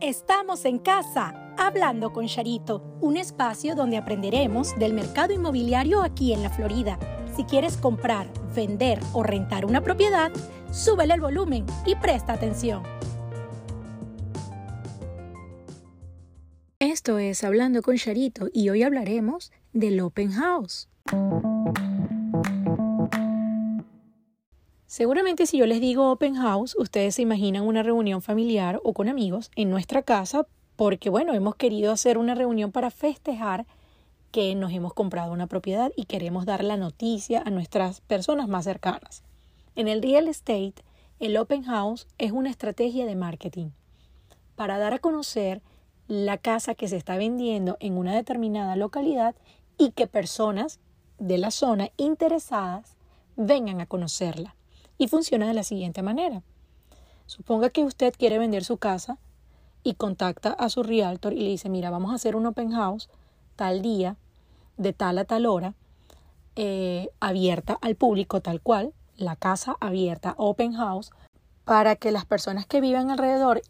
Estamos en casa, hablando con Charito, un espacio donde aprenderemos del mercado inmobiliario aquí en la Florida. Si quieres comprar, vender o rentar una propiedad, súbele el volumen y presta atención. Esto es Hablando con Charito y hoy hablaremos del Open House. Seguramente si yo les digo open house, ustedes se imaginan una reunión familiar o con amigos en nuestra casa porque, bueno, hemos querido hacer una reunión para festejar que nos hemos comprado una propiedad y queremos dar la noticia a nuestras personas más cercanas. En el real estate, el open house es una estrategia de marketing para dar a conocer la casa que se está vendiendo en una determinada localidad y que personas de la zona interesadas vengan a conocerla y funciona de la siguiente manera. Suponga que usted quiere vender su casa y contacta a su realtor y le dice, mira, vamos a hacer un open house tal día, de tal a tal hora, eh, abierta al público tal cual, la casa abierta, open house, para que las personas que viven alrededor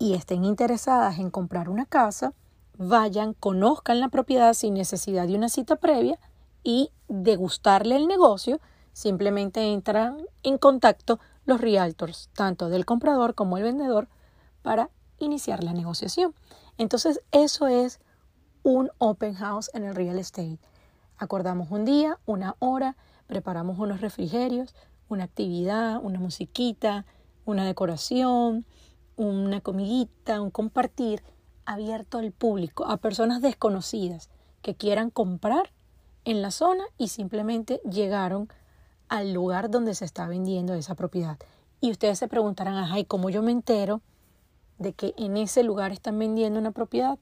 y estén interesadas en comprar una casa, vayan, conozcan la propiedad sin necesidad de una cita previa y degustarle el negocio Simplemente entran en contacto los realtors, tanto del comprador como el vendedor, para iniciar la negociación. Entonces, eso es un open house en el real estate. Acordamos un día, una hora, preparamos unos refrigerios, una actividad, una musiquita, una decoración, una comidita, un compartir abierto al público, a personas desconocidas que quieran comprar en la zona y simplemente llegaron al lugar donde se está vendiendo esa propiedad. Y ustedes se preguntarán, ajá, ¿y cómo yo me entero de que en ese lugar están vendiendo una propiedad?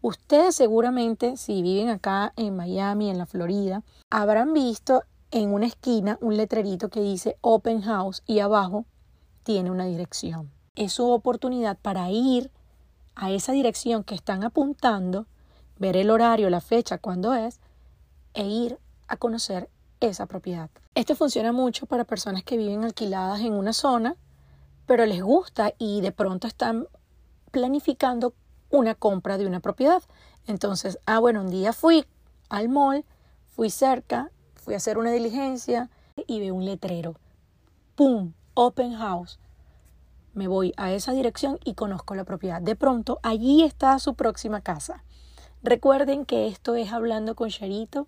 Ustedes seguramente, si viven acá en Miami, en la Florida, habrán visto en una esquina un letrerito que dice Open House y abajo tiene una dirección. Es su oportunidad para ir a esa dirección que están apuntando, ver el horario, la fecha, cuándo es, e ir a conocer esa propiedad. Esto funciona mucho para personas que viven alquiladas en una zona, pero les gusta y de pronto están planificando una compra de una propiedad. Entonces, ah, bueno, un día fui al mall, fui cerca, fui a hacer una diligencia y veo un letrero. ¡Pum! Open house. Me voy a esa dirección y conozco la propiedad. De pronto, allí está su próxima casa. Recuerden que esto es Hablando con Charito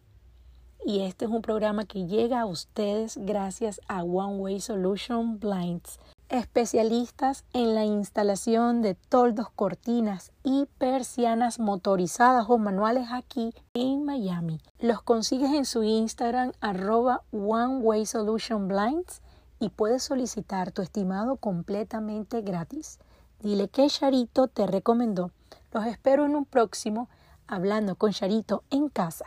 y este es un programa que llega a ustedes gracias a One Way Solution Blinds, especialistas en la instalación de toldos, cortinas y persianas motorizadas o manuales aquí en Miami. Los consigues en su Instagram arroba One Way Solution Blinds y puedes solicitar tu estimado completamente gratis. Dile que Charito te recomendó. Los espero en un próximo Hablando con Charito en casa.